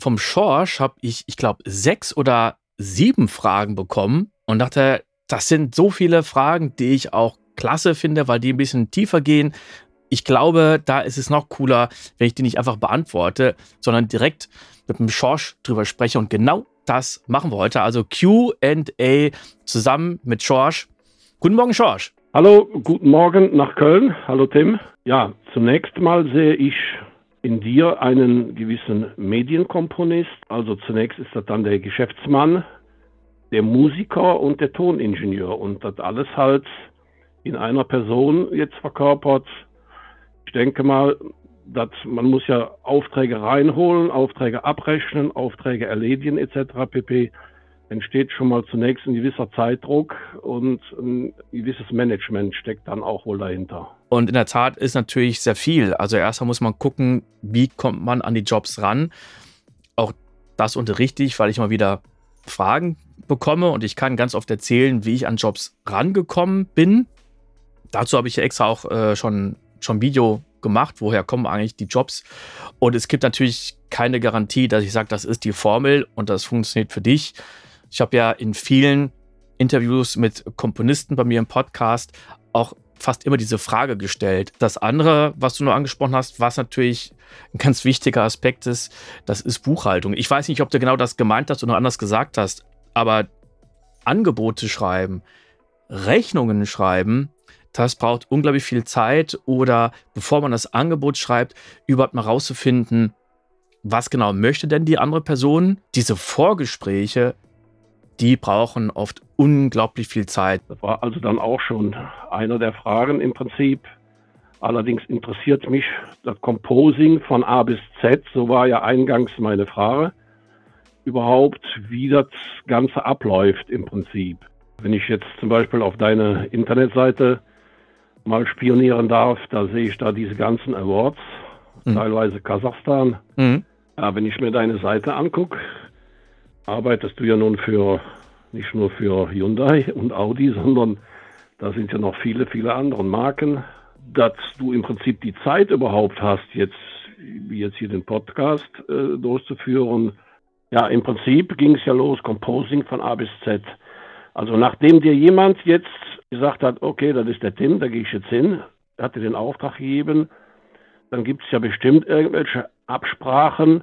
vom Schorsch habe ich, ich glaube, sechs oder sieben Fragen bekommen und dachte, das sind so viele Fragen, die ich auch klasse finde, weil die ein bisschen tiefer gehen. Ich glaube, da ist es noch cooler, wenn ich die nicht einfach beantworte, sondern direkt mit dem Schorsch drüber spreche. Und genau das machen wir heute. Also QA zusammen mit Schorsch. Guten Morgen, Schorsch. Hallo, guten Morgen nach Köln. Hallo, Tim. Ja, zunächst mal sehe ich in dir einen gewissen Medienkomponist. Also zunächst ist das dann der Geschäftsmann, der Musiker und der Toningenieur und das alles halt in einer Person jetzt verkörpert. Ich denke mal, dass man muss ja Aufträge reinholen, Aufträge abrechnen, Aufträge erledigen etc. pp. Entsteht schon mal zunächst ein gewisser Zeitdruck und ein gewisses Management steckt dann auch wohl dahinter. Und in der Tat ist natürlich sehr viel. Also erstmal muss man gucken, wie kommt man an die Jobs ran. Auch das unterrichte ich, weil ich mal wieder Fragen bekomme und ich kann ganz oft erzählen, wie ich an Jobs rangekommen bin. Dazu habe ich ja extra auch äh, schon, schon Video gemacht, woher kommen eigentlich die Jobs. Und es gibt natürlich keine Garantie, dass ich sage, das ist die Formel und das funktioniert für dich. Ich habe ja in vielen Interviews mit Komponisten bei mir im Podcast auch fast immer diese Frage gestellt. Das andere, was du nur angesprochen hast, was natürlich ein ganz wichtiger Aspekt ist, das ist Buchhaltung. Ich weiß nicht, ob du genau das gemeint hast oder anders gesagt hast, aber Angebote schreiben, Rechnungen schreiben, das braucht unglaublich viel Zeit oder bevor man das Angebot schreibt, überhaupt mal rauszufinden, was genau möchte denn die andere Person. Diese Vorgespräche, die brauchen oft unglaublich viel Zeit. Das war also dann auch schon einer der Fragen im Prinzip. Allerdings interessiert mich das Composing von A bis Z, so war ja eingangs meine Frage, überhaupt, wie das Ganze abläuft im Prinzip. Wenn ich jetzt zum Beispiel auf deine Internetseite mal spionieren darf, da sehe ich da diese ganzen Awards, mhm. teilweise Kasachstan. Mhm. Ja, wenn ich mir deine Seite angucke, arbeitest du ja nun für nicht nur für Hyundai und Audi, sondern da sind ja noch viele, viele andere Marken, dass du im Prinzip die Zeit überhaupt hast, jetzt, jetzt hier den Podcast äh, durchzuführen. Ja, im Prinzip ging es ja los, Composing von A bis Z. Also nachdem dir jemand jetzt gesagt hat, okay, das ist der Tim, da gehe ich jetzt hin, hat dir den Auftrag gegeben, dann gibt es ja bestimmt irgendwelche Absprachen,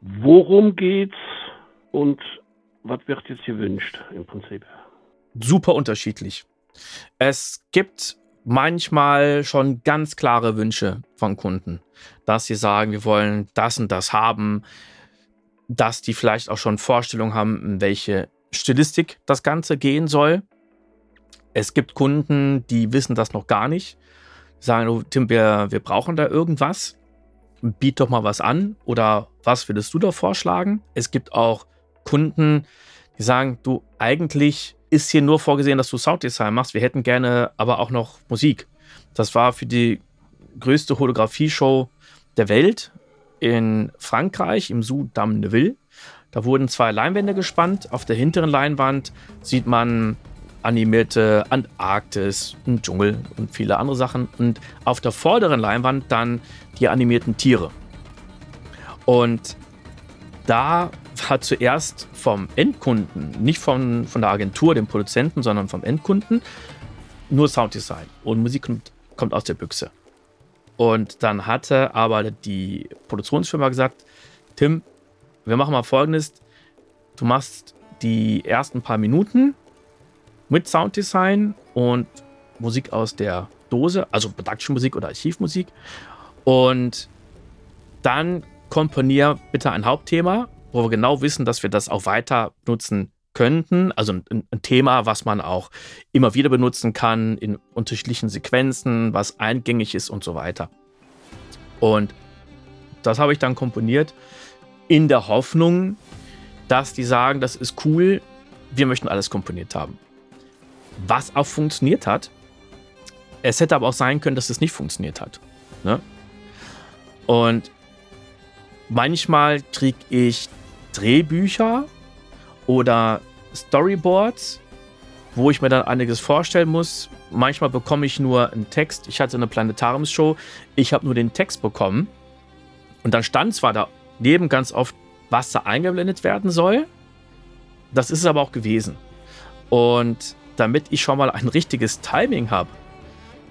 worum geht's und was wird jetzt gewünscht im Prinzip? Super unterschiedlich. Es gibt manchmal schon ganz klare Wünsche von Kunden, dass sie sagen, wir wollen das und das haben, dass die vielleicht auch schon Vorstellungen haben, in welche Stilistik das Ganze gehen soll. Es gibt Kunden, die wissen das noch gar nicht. Sagen, oh, Tim, wir, wir brauchen da irgendwas. Biet doch mal was an. Oder was würdest du da vorschlagen? Es gibt auch Kunden, die sagen, du, eigentlich ist hier nur vorgesehen, dass du Sounddesign machst. Wir hätten gerne aber auch noch Musik. Das war für die größte Holographie-Show der Welt in Frankreich, im Sous Damneville. Da wurden zwei Leinwände gespannt. Auf der hinteren Leinwand sieht man animierte Antarktis, einen Dschungel und viele andere Sachen. Und auf der vorderen Leinwand dann die animierten Tiere. Und da hat zuerst vom Endkunden, nicht von, von der Agentur, dem Produzenten, sondern vom Endkunden, nur Sounddesign und Musik kommt, kommt aus der Büchse. Und dann hatte aber die Produktionsfirma gesagt, Tim, wir machen mal folgendes, du machst die ersten paar Minuten mit Sounddesign und Musik aus der Dose, also Production-Musik oder Archivmusik. Und dann komponier bitte ein Hauptthema wo wir genau wissen, dass wir das auch weiter nutzen könnten. Also ein, ein, Thema, was man auch immer wieder benutzen kann in unterschiedlichen Sequenzen, was eingängig ist und so weiter. Und das habe ich dann komponiert in der Hoffnung, dass die sagen, das ist cool, wir möchten alles komponiert haben. Was auch funktioniert hat. Es hätte aber auch sein können, dass es nicht funktioniert hat. Ne? Und Manchmal kriege ich Drehbücher oder Storyboards, wo ich mir dann einiges vorstellen muss. Manchmal bekomme ich nur einen Text. Ich hatte eine Planetariumsshow, ich habe nur den Text bekommen. Und dann stand zwar daneben ganz oft was da eingeblendet werden soll. Das ist es aber auch gewesen. Und damit ich schon mal ein richtiges Timing habe,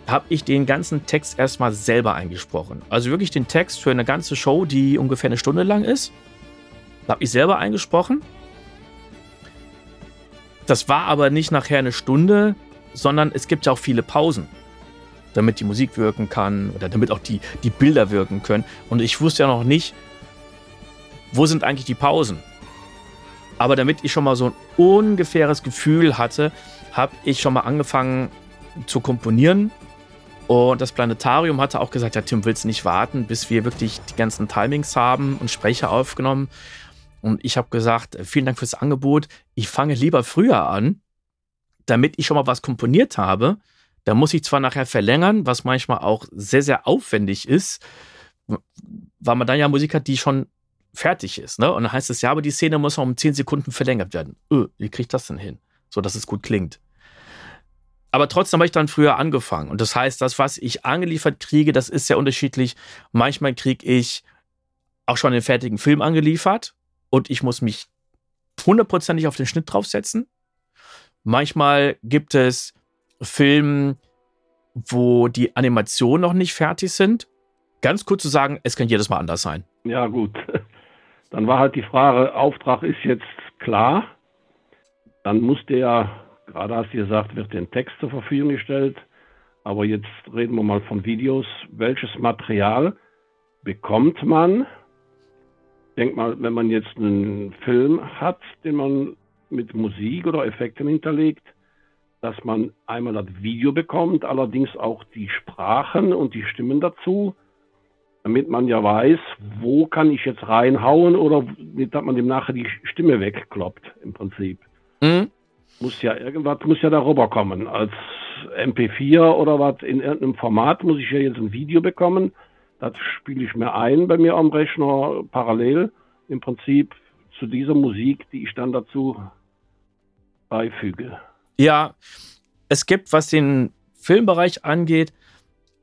habe ich den ganzen Text erstmal selber eingesprochen. Also wirklich den Text für eine ganze Show, die ungefähr eine Stunde lang ist. Habe ich selber eingesprochen. Das war aber nicht nachher eine Stunde, sondern es gibt ja auch viele Pausen, damit die Musik wirken kann oder damit auch die, die Bilder wirken können. Und ich wusste ja noch nicht, wo sind eigentlich die Pausen. Aber damit ich schon mal so ein ungefähres Gefühl hatte, habe ich schon mal angefangen zu komponieren. Und das Planetarium hatte auch gesagt, ja, Tim, willst du nicht warten, bis wir wirklich die ganzen Timings haben und Sprecher aufgenommen? Und ich habe gesagt, vielen Dank fürs Angebot. Ich fange lieber früher an, damit ich schon mal was komponiert habe. Da muss ich zwar nachher verlängern, was manchmal auch sehr, sehr aufwendig ist, weil man dann ja Musik hat, die schon fertig ist. Ne? Und dann heißt es, ja, aber die Szene muss noch um 10 Sekunden verlängert werden. Öh, wie kriege ich das denn hin? So, dass es gut klingt. Aber trotzdem habe ich dann früher angefangen. Und das heißt, das, was ich angeliefert kriege, das ist sehr unterschiedlich. Manchmal kriege ich auch schon den fertigen Film angeliefert und ich muss mich hundertprozentig auf den Schnitt draufsetzen. Manchmal gibt es Filme, wo die Animationen noch nicht fertig sind. Ganz kurz zu sagen, es kann jedes Mal anders sein. Ja, gut. Dann war halt die Frage, Auftrag ist jetzt klar. Dann muss der, gerade hast du gesagt, wird den Text zur Verfügung gestellt. Aber jetzt reden wir mal von Videos. Welches Material bekommt man? Denk mal, wenn man jetzt einen Film hat, den man mit Musik oder Effekten hinterlegt, dass man einmal das Video bekommt, allerdings auch die Sprachen und die Stimmen dazu damit man ja weiß, wo kann ich jetzt reinhauen oder dass man dem nachher die Stimme wegkloppt, im Prinzip. Mhm. Muss ja irgendwas, muss ja darüber kommen. Als MP4 oder was in irgendeinem Format muss ich ja jetzt ein Video bekommen. Das spiele ich mir ein bei mir am Rechner parallel im Prinzip zu dieser Musik, die ich dann dazu beifüge. Ja, es gibt, was den Filmbereich angeht,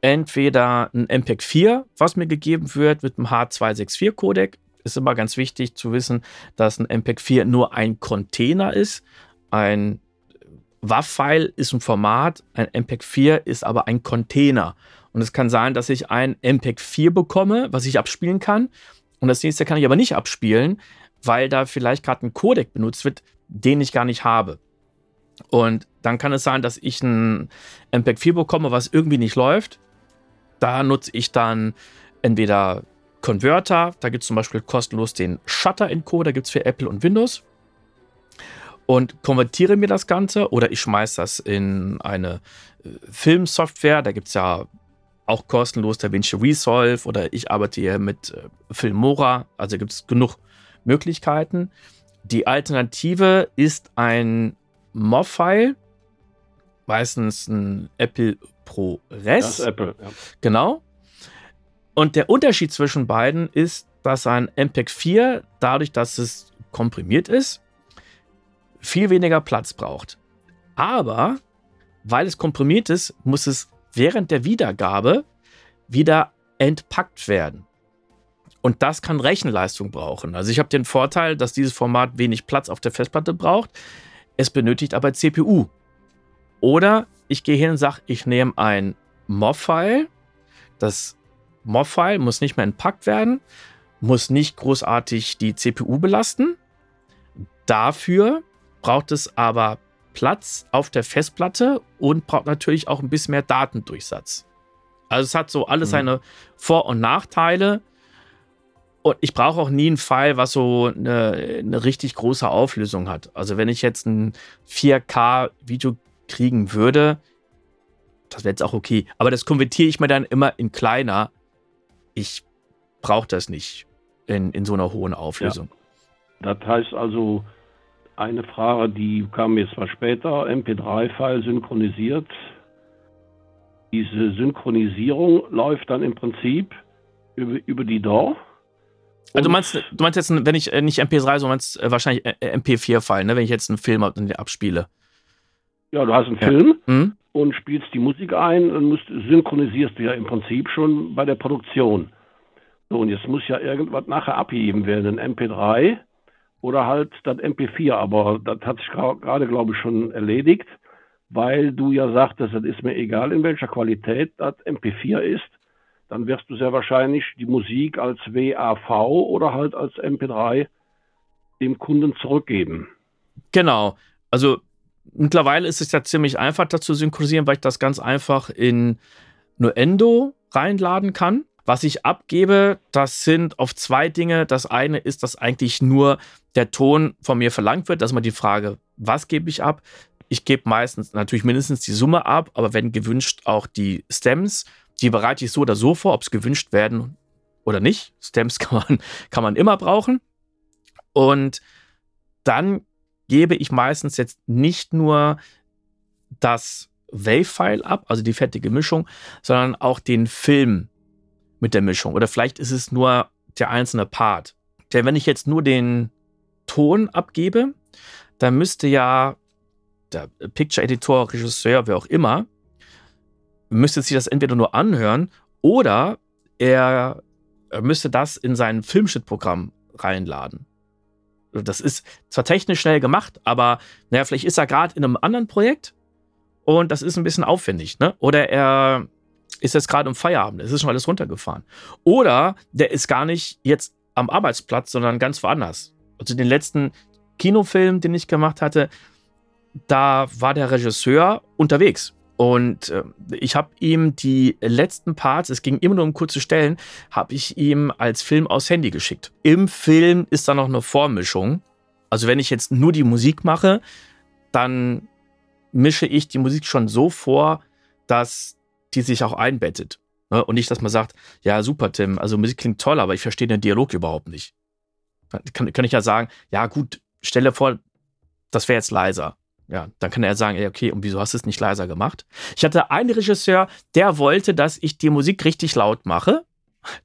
entweder ein MPEG 4, was mir gegeben wird mit einem H264-Codec. Ist immer ganz wichtig zu wissen, dass ein MPEG 4 nur ein Container ist. Ein WAV-File ist ein Format, ein MPEG 4 ist aber ein Container. Und es kann sein, dass ich ein MPEG 4 bekomme, was ich abspielen kann. Und das nächste kann ich aber nicht abspielen, weil da vielleicht gerade ein Codec benutzt wird, den ich gar nicht habe. Und dann kann es sein, dass ich ein MPEG 4 bekomme, was irgendwie nicht läuft. Da nutze ich dann entweder Converter, da gibt es zum Beispiel kostenlos den Shutter-Encoder, gibt es für Apple und Windows. Und konvertiere mir das Ganze oder ich schmeiße das in eine äh, Filmsoftware, da gibt es ja auch kostenlos DaVinci Resolve oder ich arbeite hier mit äh, Filmora, also gibt es genug Möglichkeiten. Die Alternative ist ein MOV-File, meistens ein Apple ProRes. Das ist Apple, ja. Genau. Und der Unterschied zwischen beiden ist, dass ein MPEG 4, dadurch, dass es komprimiert ist, viel weniger Platz braucht. Aber weil es komprimiert ist, muss es während der Wiedergabe wieder entpackt werden. Und das kann Rechenleistung brauchen. Also ich habe den Vorteil, dass dieses Format wenig Platz auf der Festplatte braucht. Es benötigt aber CPU. Oder ich gehe hin und sage, ich nehme ein MOV-File. Das MOV-File muss nicht mehr entpackt werden, muss nicht großartig die CPU belasten. Dafür braucht es aber Platz auf der Festplatte und braucht natürlich auch ein bisschen mehr Datendurchsatz. Also es hat so alles mhm. seine Vor- und Nachteile. Und ich brauche auch nie ein File, was so eine, eine, richtig große Auflösung hat. Also wenn ich jetzt ein 4K-Video kriegen würde, das wäre jetzt auch okay. Aber das konvertiere ich mir dann immer in kleiner. Ich brauche das nicht in, in so einer hohen Auflösung. Ja. Das heißt also, eine Frage, die kam jetzt zwar später, MP3-File synchronisiert. Diese Synchronisierung läuft dann im Prinzip über, über die DAW. Also du meinst, du meinst jetzt, wenn ich äh, nicht MP3, sondern meinst äh, wahrscheinlich äh, MP4-File, ne? wenn ich jetzt einen Film abspiele. Ja, du hast einen ja. Film mhm. und spielst die Musik ein und musst, synchronisierst du ja im Prinzip schon bei der Produktion. So, und jetzt muss ja irgendwas nachher abgeben werden, ein MP3 oder halt das MP4, aber das hat sich gerade, glaube ich, schon erledigt, weil du ja sagtest, es ist mir egal, in welcher Qualität das MP4 ist, dann wirst du sehr wahrscheinlich die Musik als WAV oder halt als MP3 dem Kunden zurückgeben. Genau. Also mittlerweile ist es ja ziemlich einfach, das zu synchronisieren, weil ich das ganz einfach in Nuendo reinladen kann. Was ich abgebe, das sind auf zwei Dinge. Das eine ist, dass eigentlich nur der Ton von mir verlangt wird. Das ist mal die Frage, was gebe ich ab? Ich gebe meistens natürlich mindestens die Summe ab, aber wenn gewünscht auch die Stems. Die bereite ich so oder so vor, ob es gewünscht werden oder nicht. Stems kann man, kann man immer brauchen. Und dann gebe ich meistens jetzt nicht nur das Wave-File ab, also die fertige Mischung, sondern auch den Film mit der Mischung. Oder vielleicht ist es nur der einzelne Part. Denn wenn ich jetzt nur den Ton abgebe, dann müsste ja der Picture-Editor, Regisseur, wer auch immer, müsste sich das entweder nur anhören oder er, er müsste das in sein Filmschnittprogramm reinladen das ist zwar technisch schnell gemacht, aber naja, vielleicht ist er gerade in einem anderen Projekt und das ist ein bisschen aufwendig, ne? Oder er ist jetzt gerade im Feierabend, es ist schon alles runtergefahren. Oder der ist gar nicht jetzt am Arbeitsplatz, sondern ganz woanders. Also den letzten Kinofilm, den ich gemacht hatte, da war der Regisseur unterwegs. Und äh, ich habe ihm die letzten Parts, es ging immer nur um kurze Stellen, habe ich ihm als Film aus Handy geschickt. Im Film ist da noch eine Vormischung. Also wenn ich jetzt nur die Musik mache, dann mische ich die Musik schon so vor, dass die sich auch einbettet. Ne? Und nicht, dass man sagt, ja, super, Tim, also Musik klingt toll, aber ich verstehe den Dialog überhaupt nicht. Dann kann, kann ich ja sagen, ja gut, stelle vor, das wäre jetzt leiser. Ja, dann kann er sagen, ey, okay, und wieso hast du es nicht leiser gemacht? Ich hatte einen Regisseur, der wollte, dass ich die Musik richtig laut mache.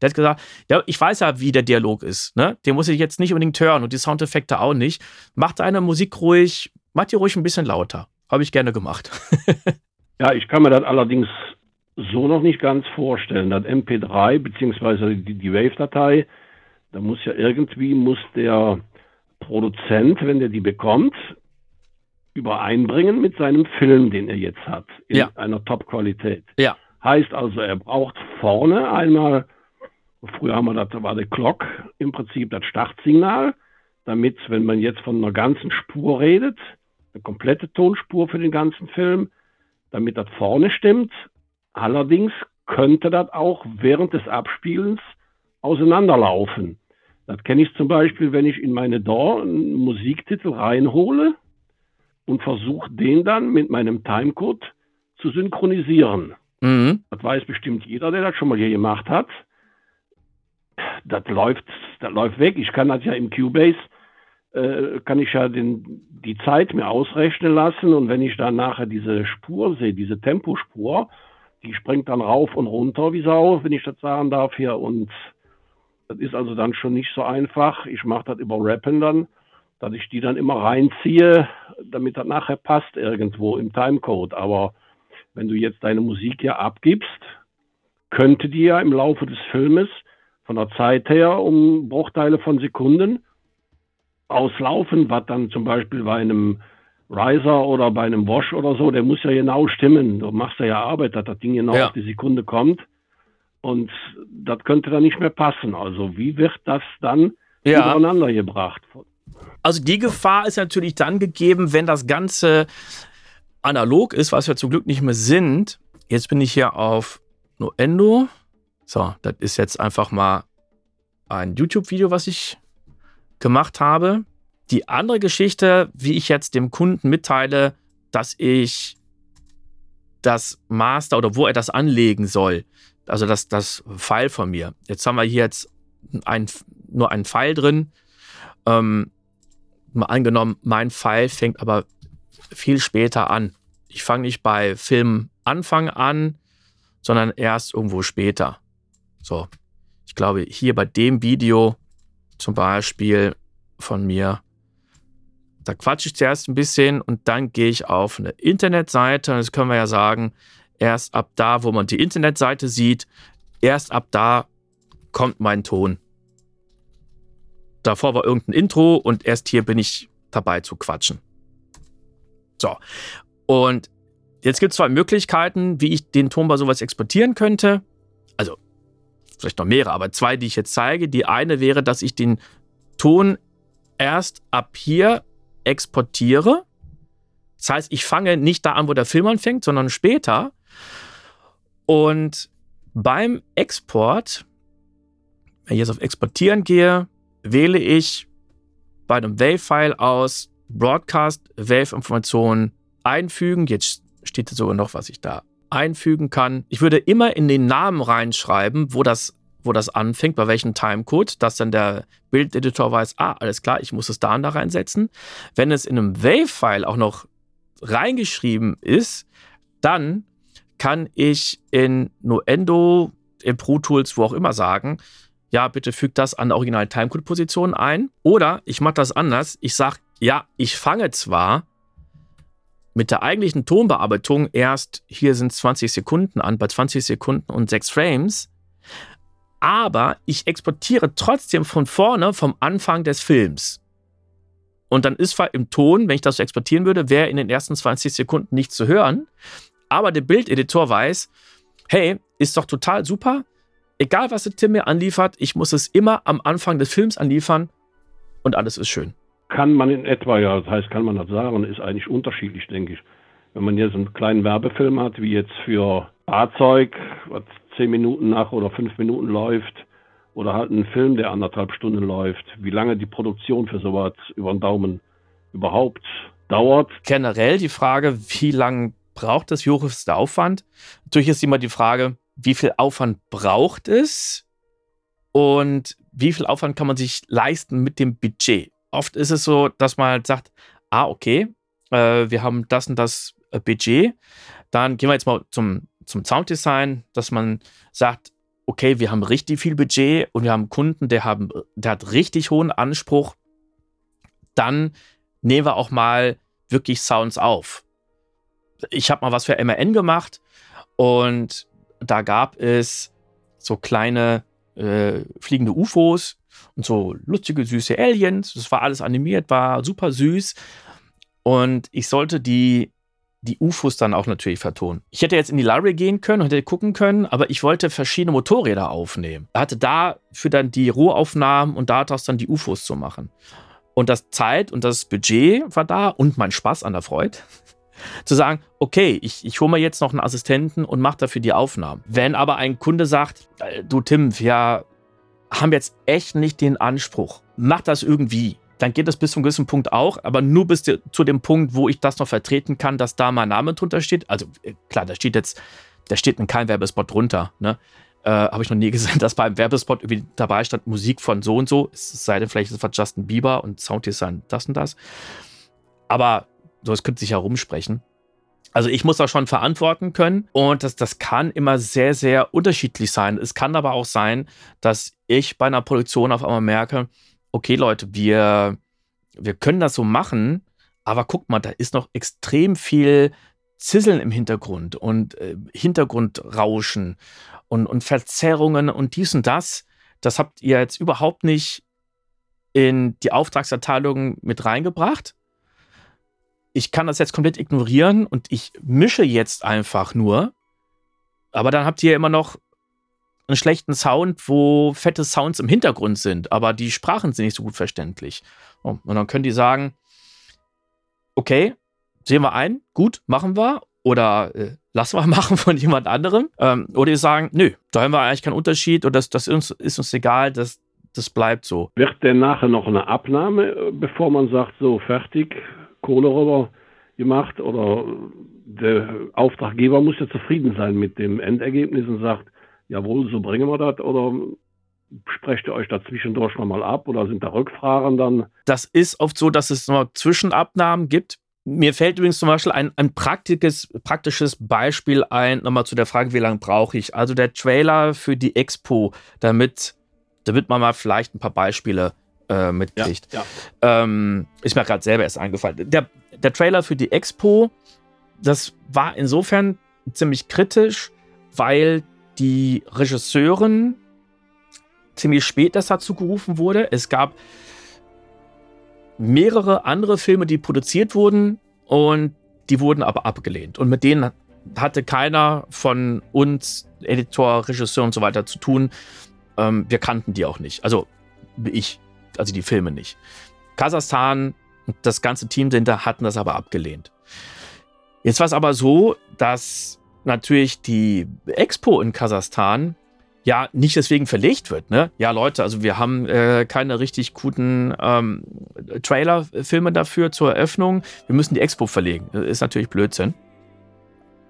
Der hat gesagt, ja, ich weiß ja, wie der Dialog ist. Ne? Den muss ich jetzt nicht unbedingt hören und die Soundeffekte auch nicht. Mach deine Musik ruhig, mach die ruhig ein bisschen lauter. Habe ich gerne gemacht. ja, ich kann mir das allerdings so noch nicht ganz vorstellen. Das MP3 beziehungsweise die, die Wave-Datei, da muss ja irgendwie, muss der Produzent, wenn der die bekommt, übereinbringen mit seinem Film, den er jetzt hat, in ja. einer Top-Qualität. Ja. Heißt also, er braucht vorne einmal, früher haben wir das, war der Clock, im Prinzip das Startsignal, damit, wenn man jetzt von einer ganzen Spur redet, eine komplette Tonspur für den ganzen Film, damit das vorne stimmt. Allerdings könnte das auch während des Abspielens auseinanderlaufen. Das kenne ich zum Beispiel, wenn ich in meine DAW einen Musiktitel reinhole und versuche den dann mit meinem Timecode zu synchronisieren. Mhm. Das weiß bestimmt jeder, der das schon mal hier gemacht hat. Das läuft, das läuft weg. Ich kann das ja im Cubase, äh, kann ich ja den, die Zeit mir ausrechnen lassen und wenn ich dann nachher diese Spur sehe, diese Tempospur, die springt dann rauf und runter wie Sau, wenn ich das sagen darf hier und das ist also dann schon nicht so einfach. Ich mache das über Rappen dann dass ich die dann immer reinziehe, damit das nachher passt irgendwo im Timecode. Aber wenn du jetzt deine Musik ja abgibst, könnte die ja im Laufe des Filmes von der Zeit her um Bruchteile von Sekunden auslaufen, was dann zum Beispiel bei einem Riser oder bei einem Wash oder so, der muss ja genau stimmen. Du machst ja Arbeit, dass das Ding genau ja. auf die Sekunde kommt. Und das könnte dann nicht mehr passen. Also wie wird das dann ja. übereinander gebracht? Also die Gefahr ist natürlich dann gegeben, wenn das Ganze analog ist, was wir zum Glück nicht mehr sind. Jetzt bin ich hier auf Noendo. So, das ist jetzt einfach mal ein YouTube-Video, was ich gemacht habe. Die andere Geschichte, wie ich jetzt dem Kunden mitteile, dass ich das Master oder wo er das anlegen soll. Also das, das File von mir. Jetzt haben wir hier jetzt ein, nur einen Pfeil drin. Ähm, mal angenommen, mein Pfeil fängt aber viel später an. Ich fange nicht bei Film Anfang an, sondern erst irgendwo später. So, ich glaube, hier bei dem Video zum Beispiel von mir, da quatsche ich zuerst ein bisschen und dann gehe ich auf eine Internetseite. Das können wir ja sagen, erst ab da, wo man die Internetseite sieht, erst ab da kommt mein Ton. Davor war irgendein Intro und erst hier bin ich dabei zu quatschen. So. Und jetzt gibt es zwei Möglichkeiten, wie ich den Ton bei sowas exportieren könnte. Also, vielleicht noch mehrere, aber zwei, die ich jetzt zeige. Die eine wäre, dass ich den Ton erst ab hier exportiere. Das heißt, ich fange nicht da an, wo der Film anfängt, sondern später. Und beim Export, wenn ich jetzt auf Exportieren gehe, wähle ich bei einem Wave-File aus Broadcast Wave-Informationen einfügen. Jetzt steht sogar noch, was ich da einfügen kann. Ich würde immer in den Namen reinschreiben, wo das, wo das anfängt, bei welchem Timecode, dass dann der Bildeditor weiß, ah, alles klar, ich muss es da und da reinsetzen. Wenn es in einem Wave-File auch noch reingeschrieben ist, dann kann ich in Nuendo, in Pro Tools, wo auch immer sagen, ja, bitte füg das an der originalen Timecode-Position ein. Oder ich mache das anders. Ich sage, ja, ich fange zwar mit der eigentlichen Tonbearbeitung erst, hier sind 20 Sekunden an, bei 20 Sekunden und 6 Frames, aber ich exportiere trotzdem von vorne vom Anfang des Films. Und dann ist zwar im Ton, wenn ich das so exportieren würde, wäre in den ersten 20 Sekunden nichts zu hören. Aber der Bildeditor weiß, hey, ist doch total super. Egal, was der Tim mir anliefert, ich muss es immer am Anfang des Films anliefern und alles ist schön. Kann man in etwa, ja, das heißt, kann man das sagen, ist eigentlich unterschiedlich, denke ich. Wenn man jetzt einen kleinen Werbefilm hat, wie jetzt für Fahrzeug, was zehn Minuten nach oder fünf Minuten läuft, oder halt einen Film, der anderthalb Stunden läuft, wie lange die Produktion für sowas über den Daumen überhaupt dauert. Generell die Frage, wie lange braucht das, der Aufwand? Natürlich ist immer die Frage, wie viel Aufwand braucht es und wie viel Aufwand kann man sich leisten mit dem Budget? Oft ist es so, dass man halt sagt, ah, okay, äh, wir haben das und das Budget. Dann gehen wir jetzt mal zum, zum Sounddesign, dass man sagt, okay, wir haben richtig viel Budget und wir haben einen Kunden, der, haben, der hat richtig hohen Anspruch. Dann nehmen wir auch mal wirklich Sounds auf. Ich habe mal was für MRN gemacht und da gab es so kleine äh, fliegende UFOs und so lustige, süße Aliens. Das war alles animiert, war super süß. Und ich sollte die, die UFOs dann auch natürlich vertonen. Ich hätte jetzt in die Library gehen können und hätte gucken können, aber ich wollte verschiedene Motorräder aufnehmen. Hatte dafür dann die Rohaufnahmen und daraus dann die UFOs zu machen. Und das Zeit und das Budget war da und mein Spaß an der Freude zu sagen, okay, ich, ich hole mir jetzt noch einen Assistenten und mache dafür die Aufnahmen. Wenn aber ein Kunde sagt, äh, du Tim, wir haben jetzt echt nicht den Anspruch, mach das irgendwie, dann geht das bis zu einem gewissen Punkt auch, aber nur bis zu dem Punkt, wo ich das noch vertreten kann, dass da mein Name drunter steht. Also äh, klar, da steht jetzt, da steht in keinem Werbespot drunter, ne? Äh, Habe ich noch nie gesehen, dass beim Werbespot irgendwie dabei stand Musik von so und so. Es sei denn, vielleicht ist es Justin Bieber und Sounddesign das und das. Aber sowas könnte sich herumsprechen. Also ich muss das schon verantworten können und das, das kann immer sehr, sehr unterschiedlich sein. Es kann aber auch sein, dass ich bei einer Produktion auf einmal merke, okay Leute, wir, wir können das so machen, aber guck mal, da ist noch extrem viel Zisseln im Hintergrund und äh, Hintergrundrauschen und, und Verzerrungen und dies und das. Das habt ihr jetzt überhaupt nicht in die Auftragserteilung mit reingebracht ich kann das jetzt komplett ignorieren und ich mische jetzt einfach nur. Aber dann habt ihr immer noch einen schlechten Sound, wo fette Sounds im Hintergrund sind, aber die Sprachen sind nicht so gut verständlich. und dann können die sagen, okay, sehen wir ein, gut, machen wir. Oder äh, lassen wir machen von jemand anderem. Ähm, oder die sagen, nö, da haben wir eigentlich keinen Unterschied und das, das ist, uns, ist uns egal, das, das bleibt so. Wird denn nachher noch eine Abnahme, äh, bevor man sagt, so fertig, Kohle rüber gemacht oder der Auftraggeber muss ja zufrieden sein mit dem Endergebnis und sagt, jawohl, so bringen wir das oder sprecht ihr euch da zwischendurch nochmal ab oder sind da Rückfragen dann? Das ist oft so, dass es noch Zwischenabnahmen gibt. Mir fällt übrigens zum Beispiel ein, ein praktisches, praktisches Beispiel ein, nochmal zu der Frage, wie lange brauche ich. Also der Trailer für die Expo, damit, damit man mal vielleicht ein paar Beispiele äh, mitkriegt. Ja, ja. Ähm, ist mir gerade selber erst eingefallen. Der, der Trailer für die Expo, das war insofern ziemlich kritisch, weil die Regisseurin ziemlich spät das dazu gerufen wurde. Es gab mehrere andere Filme, die produziert wurden und die wurden aber abgelehnt. Und mit denen hatte keiner von uns, Editor, Regisseur und so weiter zu tun. Ähm, wir kannten die auch nicht. Also ich, also die Filme nicht. Kasachstan und das ganze Team dahinter hatten das aber abgelehnt. Jetzt war es aber so, dass natürlich die Expo in Kasachstan ja nicht deswegen verlegt wird. Ne? Ja, Leute, also wir haben äh, keine richtig guten ähm, Trailer-Filme dafür zur Eröffnung. Wir müssen die Expo verlegen. Das ist natürlich Blödsinn.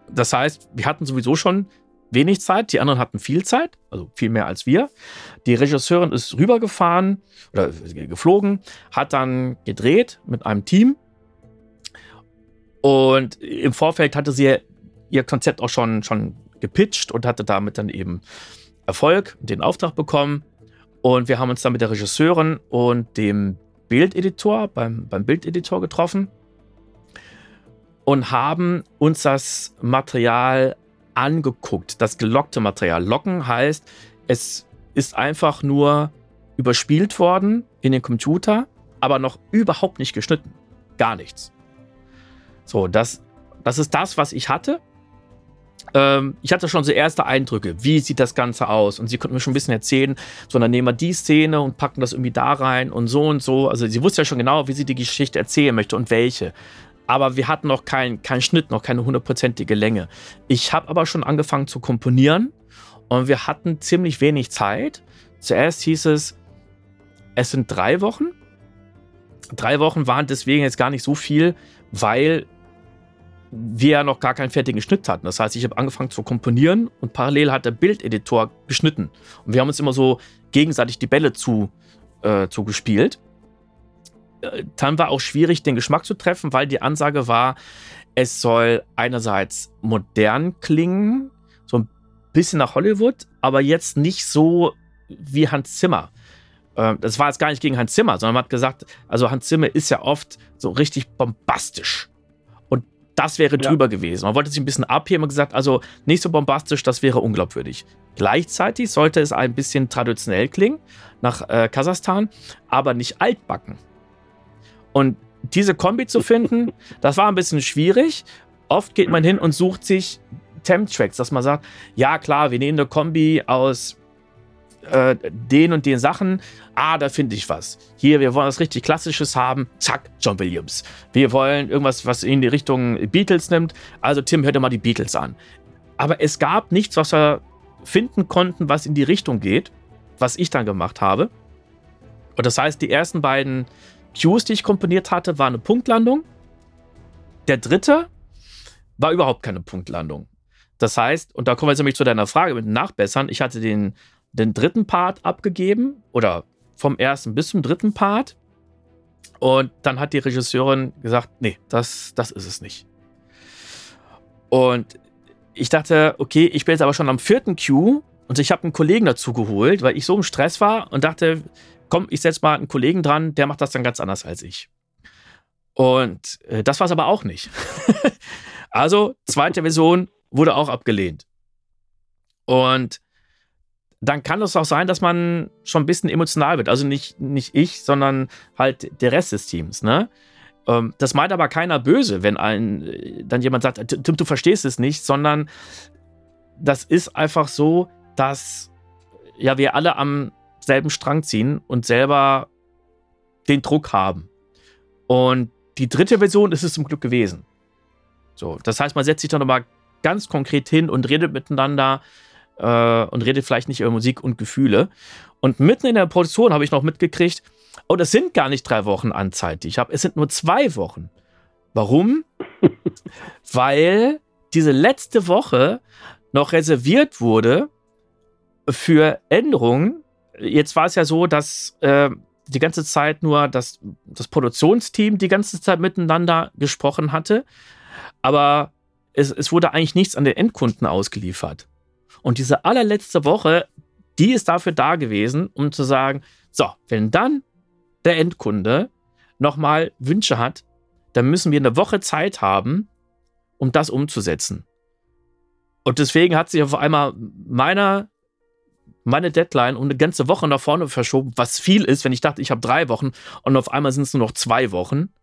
Das heißt, wir hatten sowieso schon wenig Zeit, die anderen hatten viel Zeit, also viel mehr als wir. Die Regisseurin ist rübergefahren oder geflogen, hat dann gedreht mit einem Team. Und im Vorfeld hatte sie ihr Konzept auch schon, schon gepitcht und hatte damit dann eben Erfolg, den Auftrag bekommen. Und wir haben uns dann mit der Regisseurin und dem Bildeditor beim, beim Bildeditor getroffen und haben uns das Material angeguckt, das gelockte Material. Locken heißt, es ist einfach nur überspielt worden in den Computer, aber noch überhaupt nicht geschnitten. Gar nichts. So, das, das ist das, was ich hatte ähm, ich hatte schon so erste Eindrücke, wie sieht das Ganze aus? Und sie konnten mir schon ein bisschen erzählen, so dann nehmen wir die Szene und packen das irgendwie da rein und so und so. Also sie wusste ja schon genau, wie sie die Geschichte erzählen möchte und welche. Aber wir hatten noch keinen kein Schnitt, noch keine hundertprozentige Länge. Ich habe aber schon angefangen zu komponieren und wir hatten ziemlich wenig Zeit. Zuerst hieß es, es sind drei Wochen. Drei Wochen waren deswegen jetzt gar nicht so viel, weil wir ja noch gar keinen fertigen Schnitt hatten. Das heißt, ich habe angefangen zu komponieren und parallel hat der Bildeditor geschnitten. Und wir haben uns immer so gegenseitig die Bälle zu, äh, zugespielt. Äh, dann war auch schwierig, den Geschmack zu treffen, weil die Ansage war, es soll einerseits modern klingen, so ein bisschen nach Hollywood, aber jetzt nicht so wie Hans Zimmer. Äh, das war jetzt gar nicht gegen Hans Zimmer, sondern man hat gesagt, also Hans Zimmer ist ja oft so richtig bombastisch das wäre drüber ja. gewesen. Man wollte sich ein bisschen abheben und gesagt, also nicht so bombastisch, das wäre unglaubwürdig. Gleichzeitig sollte es ein bisschen traditionell klingen nach äh, Kasachstan, aber nicht altbacken. Und diese Kombi zu finden, das war ein bisschen schwierig. Oft geht man hin und sucht sich Temp-Tracks, dass man sagt, ja klar, wir nehmen eine Kombi aus äh, den und den Sachen, ah, da finde ich was. Hier, wir wollen was richtig Klassisches haben, zack, John Williams. Wir wollen irgendwas, was in die Richtung Beatles nimmt, also Tim, hör dir mal die Beatles an. Aber es gab nichts, was wir finden konnten, was in die Richtung geht, was ich dann gemacht habe. Und das heißt, die ersten beiden Cues, die ich komponiert hatte, waren eine Punktlandung. Der dritte war überhaupt keine Punktlandung. Das heißt, und da kommen wir jetzt nämlich zu deiner Frage mit Nachbessern. Ich hatte den den dritten Part abgegeben oder vom ersten bis zum dritten Part. Und dann hat die Regisseurin gesagt, nee, das, das ist es nicht. Und ich dachte, okay, ich bin jetzt aber schon am vierten Q und ich habe einen Kollegen dazu geholt, weil ich so im Stress war und dachte, komm, ich setze mal einen Kollegen dran, der macht das dann ganz anders als ich. Und äh, das war es aber auch nicht. also, zweite Version wurde auch abgelehnt. Und dann kann es auch sein, dass man schon ein bisschen emotional wird. Also nicht, nicht ich, sondern halt der Rest des Teams. Ne? Ähm, das meint aber keiner böse, wenn ein, dann jemand sagt, Tim, du verstehst es nicht, sondern das ist einfach so, dass ja wir alle am selben Strang ziehen und selber den Druck haben. Und die dritte Version ist es zum Glück gewesen. So, das heißt, man setzt sich dann nochmal ganz konkret hin und redet miteinander äh, und redet vielleicht nicht über Musik und Gefühle. Und mitten in der Produktion habe ich noch mitgekriegt, oh, das sind gar nicht drei Wochen Anzeit, die ich habe. Es sind nur zwei Wochen. Warum? Weil diese letzte Woche noch reserviert wurde für Änderungen. Jetzt war es ja so, dass äh, die ganze Zeit nur das, das Produktionsteam die ganze Zeit miteinander gesprochen hatte. Aber es, es wurde eigentlich nichts an den Endkunden ausgeliefert. Und diese allerletzte Woche, die ist dafür da gewesen, um zu sagen, so, wenn dann der Endkunde nochmal Wünsche hat, dann müssen wir eine Woche Zeit haben, um das umzusetzen. Und deswegen hat sich auf einmal meiner, meine Deadline um eine ganze Woche nach vorne verschoben, was viel ist, wenn ich dachte, ich habe drei Wochen und auf einmal sind es nur noch zwei Wochen.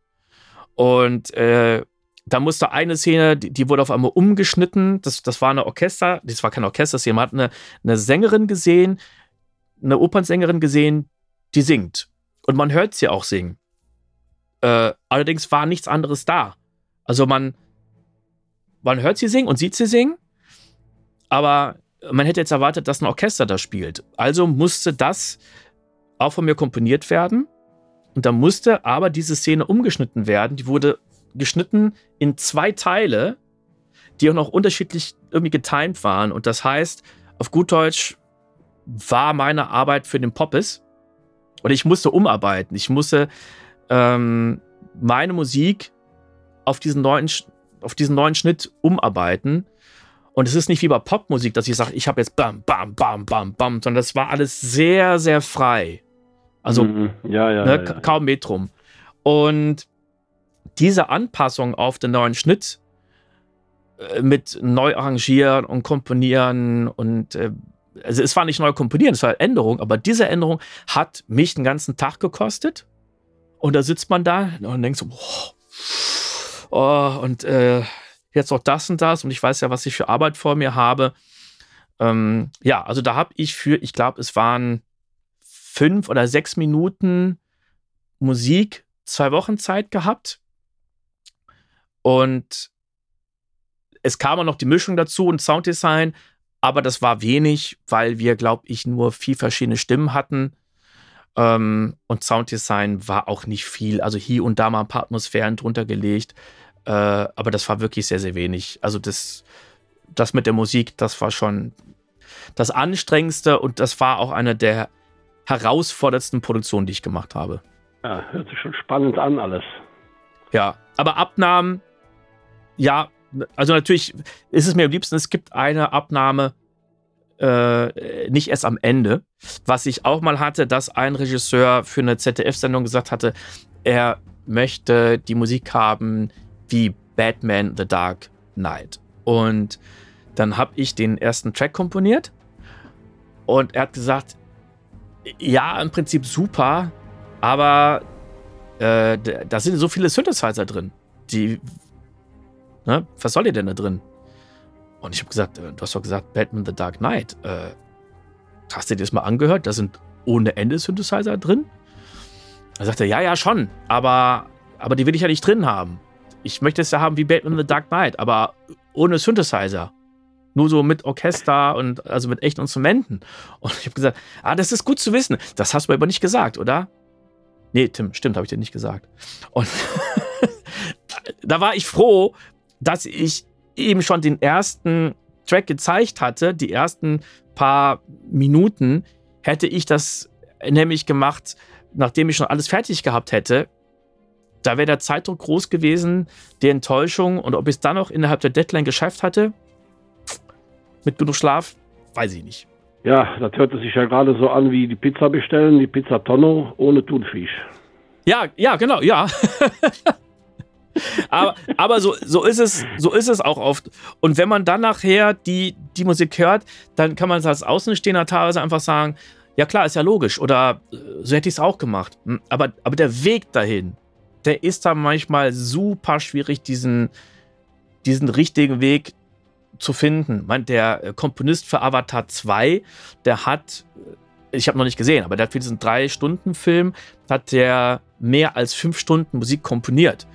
Und äh, da musste eine Szene, die, die, wurde auf einmal umgeschnitten. Das, das war eine Orchester, das war kein Orchester, man hat eine, eine Sängerin gesehen, eine Opernsängerin gesehen, die singt. Und man hört sie auch singen. Äh, allerdings war nichts anderes da. Also man, man hört sie singen und sieht sie singen, aber man hätte jetzt erwartet, dass ein Orchester da spielt. Also musste das auch von mir komponiert werden. Und da musste aber diese Szene umgeschnitten werden. Die wurde geschnitten in zwei Teile, die auch noch unterschiedlich irgendwie getimed waren. Und das heißt, auf gut Deutsch war meine Arbeit für den Poppes. Und ich musste umarbeiten. Ich musste ähm, meine Musik auf diesen neuen, auf diesen neuen Schnitt umarbeiten. Und es ist nicht wie bei Popmusik, dass ich sage, ich habe jetzt bam, bam, bam, bam, bam, sondern das war alles sehr, sehr frei. Also Mhm. Ja, ja, ne, ja. kaum Metrum. Und diese Anpassung auf den neuen Schnitt äh, mit neu arrangieren und komponieren und äh, also es war nicht neu komponieren, es war Änderung, aber diese Änderung hat mich den ganzen Tag gekostet. Und da sitzt man da und denkt so, oh, oh, und äh, jetzt noch das und das und ich weiß ja, was ich für Arbeit vor mir habe. Ähm, ja, also da habe ich für, ich glaube, es waren fünf oder sechs Minuten Musik zwei Wochen Zeit gehabt. Und es kam auch noch die Mischung dazu und Sounddesign, aber das war wenig, weil wir, glaube ich, nur vier verschiedene Stimmen hatten. Ähm, und Sounddesign war auch nicht viel. Also hier und da mal ein paar Atmosphären drunter gelegt. Äh, aber das war wirklich sehr, sehr wenig. Also das, das mit der Musik, das war schon das Anstrengendste und das war auch eine der herausforderndsten Produktionen, die ich gemacht habe. ja, hört sich schon spannend an alles. Ja, aber Abnahmen, ja, also natürlich ist es mir am liebsten, es gibt eine Abnahme äh, nicht erst am Ende. Was ich auch mal hatte, dass ein Regisseur für eine ZDF-Sendung gesagt hatte, er möchte die Musik haben wie Batman The Dark Knight. Und dann habe ich den ersten Track komponiert und er hat gesagt, ja, im Prinzip super, aber äh, da sind so viele Synthesizer drin. Die, ne, was soll ihr denn da drin? Und ich habe gesagt, äh, du hast doch gesagt, Batman The Dark Knight. Äh, hast du dir das mal angehört? Da sind ohne Ende Synthesizer drin? Da sagt er, ja, ja, schon, aber, aber die will ich ja nicht drin haben. Ich möchte es ja haben wie Batman The Dark Knight, aber ohne Synthesizer. Nur so mit Orchester und also mit echten Instrumenten. Und ich habe gesagt, ah, das ist gut zu wissen. Das hast du mir aber nicht gesagt, oder? Nee, Tim, stimmt, habe ich dir nicht gesagt. Und da war ich froh, dass ich eben schon den ersten Track gezeigt hatte, die ersten paar Minuten, hätte ich das nämlich gemacht, nachdem ich schon alles fertig gehabt hätte. Da wäre der Zeitdruck groß gewesen, die Enttäuschung und ob ich es dann noch innerhalb der Deadline geschafft hatte, mit genug Schlaf, weiß ich nicht. Ja, das hörte sich ja gerade so an wie die Pizza bestellen, die Pizza Tonno ohne Thunfisch. Ja, ja, genau, ja. aber aber so, so, ist es, so ist es auch oft. Und wenn man dann nachher die, die Musik hört, dann kann man als Außenstehender teilweise einfach sagen, ja klar, ist ja logisch. Oder äh, so hätte ich es auch gemacht. Hm, Aber, aber der Weg dahin, der ist dann manchmal super schwierig, diesen, diesen richtigen Weg zu finden. Man, der äh, Komponist für Avatar 2, der hat, äh, ich habe noch nicht gesehen, aber der hat für diesen Drei-Stunden-Film hat der mehr als fünf Stunden Musik komponiert.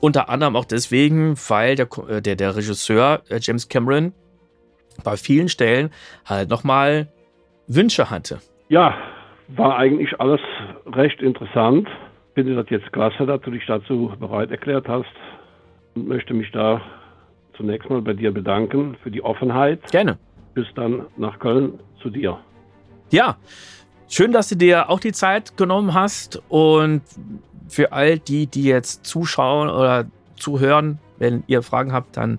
Unter anderem auch deswegen, weil der, äh, der, der Regisseur äh, James Cameron bei vielen Stellen halt nochmal Wünsche hatte. Ja, war eigentlich alles recht interessant. Finde das jetzt klasse, dass du dich dazu bereit erklärt hast und möchte mich da zunächst mal bei dir bedanken für die Offenheit. Gerne. Bis dann nach Köln zu dir. Ja, schön, dass du dir auch die Zeit genommen hast und für all die, die jetzt zuschauen oder zuhören, wenn ihr Fragen habt, dann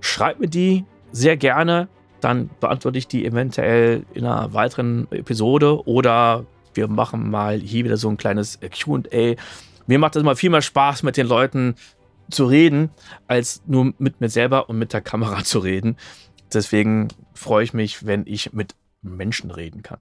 schreibt mir die sehr gerne. Dann beantworte ich die eventuell in einer weiteren Episode oder wir machen mal hier wieder so ein kleines QA. Mir macht es immer viel mehr Spaß, mit den Leuten zu reden, als nur mit mir selber und mit der Kamera zu reden. Deswegen freue ich mich, wenn ich mit Menschen reden kann.